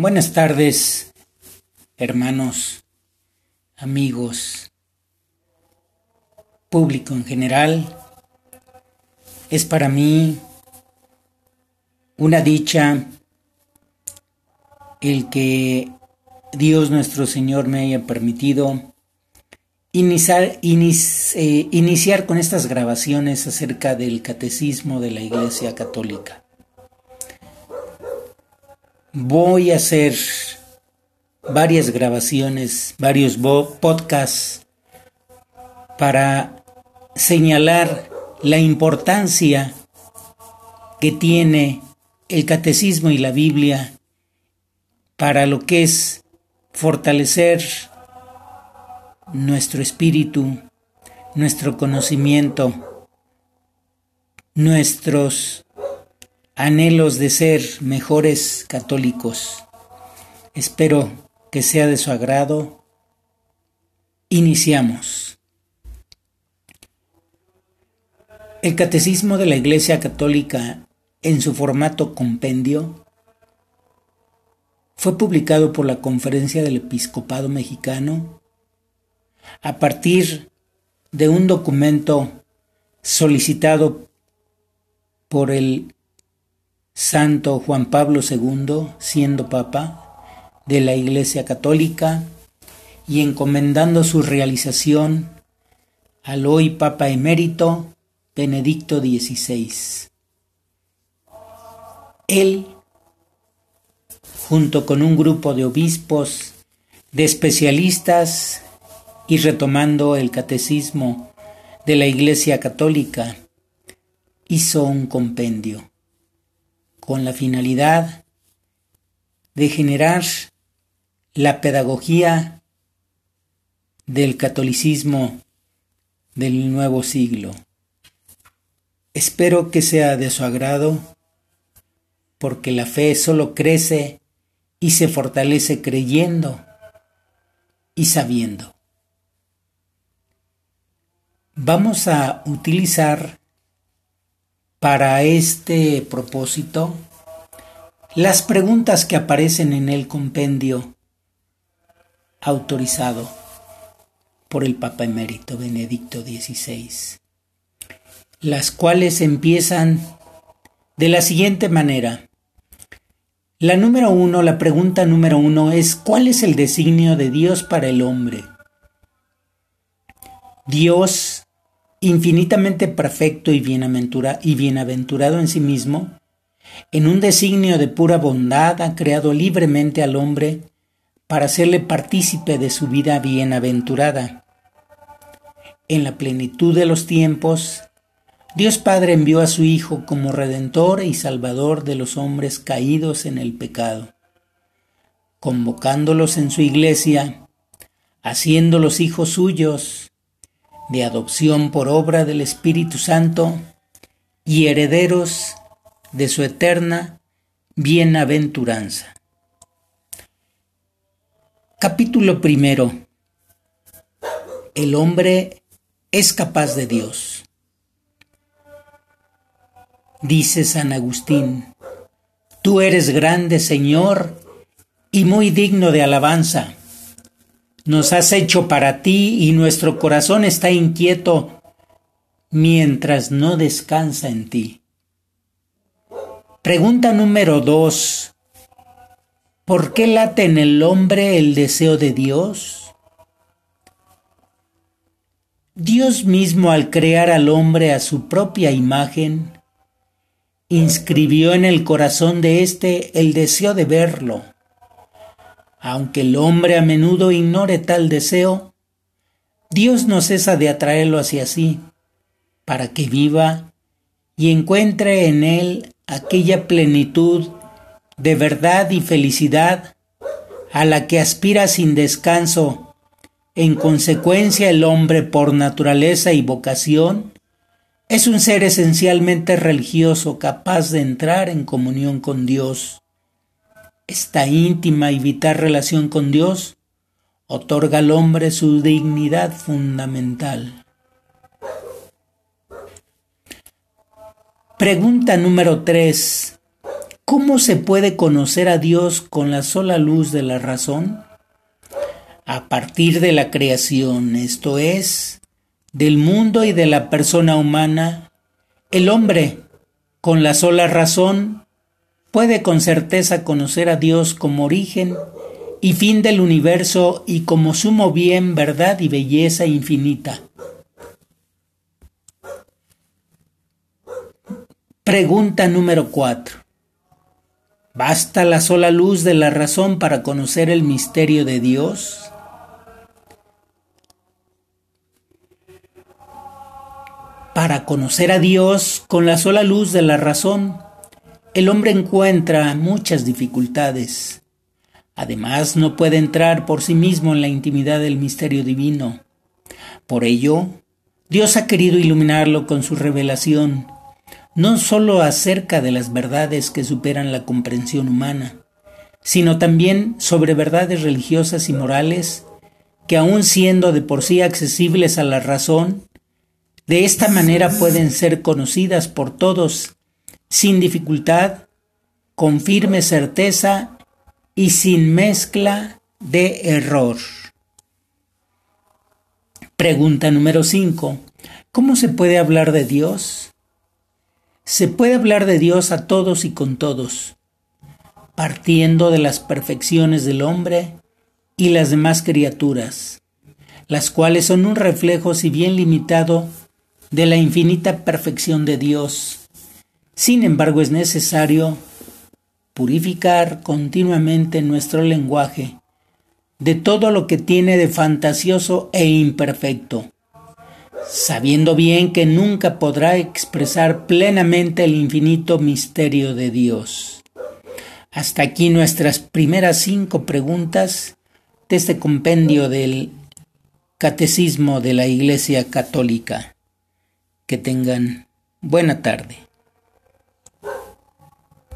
Buenas tardes, hermanos, amigos, público en general. Es para mí una dicha el que Dios nuestro Señor me haya permitido iniciar, eh, con estas grabaciones acerca del catecismo de la Iglesia Católica. Voy a hacer varias grabaciones, varios podcasts para señalar la importancia que tiene el catecismo y la Biblia para lo que es fortalecer nuestro espíritu, nuestro conocimiento, nuestros anhelos de ser mejores católicos. Espero que sea de su agrado. Iniciamos. El Catecismo de la Iglesia Católica en su formato compendio fue publicado por la Conferencia del Episcopado Mexicano a partir de un documento solicitado por el Santo Juan Pablo II, siendo Papa de la Iglesia Católica y encomendando su realización al hoy Papa emérito Benedicto XVI. Él junto con un grupo de obispos, de especialistas y retomando el catecismo de la Iglesia Católica, hizo un compendio con la finalidad de generar la pedagogía del catolicismo del nuevo siglo. Espero que sea de su agrado, porque la fe solo crece y se fortalece creyendo y sabiendo. Vamos a utilizar para este propósito las preguntas que aparecen en el compendio autorizado por el Papa Emérito Benedicto XVI, las cuales empiezan de la siguiente manera. La número uno, la pregunta número uno es ¿cuál es el designio de Dios para el hombre? Dios, infinitamente perfecto y, bienaventurado en sí mismo, en un designio de pura bondad ha creado libremente al hombre para hacerle partícipe de su vida bienaventurada. En la plenitud de los tiempos, Dios Padre envió a su Hijo como Redentor y Salvador de los hombres caídos en el pecado, convocándolos en su iglesia, haciéndolos hijos suyos, de adopción por obra del Espíritu Santo y herederos de su eterna bienaventuranza. Capítulo primero. El hombre es capaz de Dios. Dice San Agustín, Tú eres grande, Señor, y muy digno de alabanza. Nos has hecho para ti y nuestro corazón está inquieto mientras no descansa en ti. Pregunta número dos. ¿Por qué late en el hombre el deseo de Dios? Dios mismo al crear al hombre a su propia imagen, inscribió en el corazón de éste el deseo de verlo. Aunque el hombre a menudo ignore tal deseo, Dios no cesa de atraerlo hacia sí, para que viva y encuentre en él aquella plenitud de verdad y felicidad a la que aspira sin descanso. En consecuencia, el hombre por naturaleza y vocación es un ser esencialmente religioso capaz de entrar en comunión con Dios. Esta íntima y vital relación con Dios otorga al hombre su dignidad fundamental. Pregunta número 3. ¿Cómo se puede conocer a Dios con la sola luz de la razón? A partir de la creación, esto es, del mundo y de la persona humana, el hombre, con la sola razón, puede con certeza conocer a Dios como origen y fin del universo y como sumo bien, verdad y belleza infinita. Pregunta número 4. ¿Basta la sola luz de la razón para conocer el misterio de Dios? Para conocer a Dios con la sola luz de la razón, el hombre encuentra muchas dificultades. Además, no puede entrar por sí mismo en la intimidad del misterio divino. Por ello, Dios ha querido iluminarlo con su revelación no sólo acerca de las verdades que superan la comprensión humana, sino también sobre verdades religiosas y morales que aun siendo de por sí accesibles a la razón, de esta manera pueden ser conocidas por todos sin dificultad, con firme certeza y sin mezcla de error. Pregunta número 5. ¿Cómo se puede hablar de Dios? Se puede hablar de Dios a todos y con todos, partiendo de las perfecciones del hombre y las demás criaturas, las cuales son un reflejo, si bien limitado, de la infinita perfección de Dios. Sin embargo, es necesario purificar continuamente nuestro lenguaje de todo lo que tiene de fantasioso e imperfecto sabiendo bien que nunca podrá expresar plenamente el infinito misterio de Dios. Hasta aquí nuestras primeras cinco preguntas de este compendio del Catecismo de la Iglesia Católica. Que tengan buena tarde.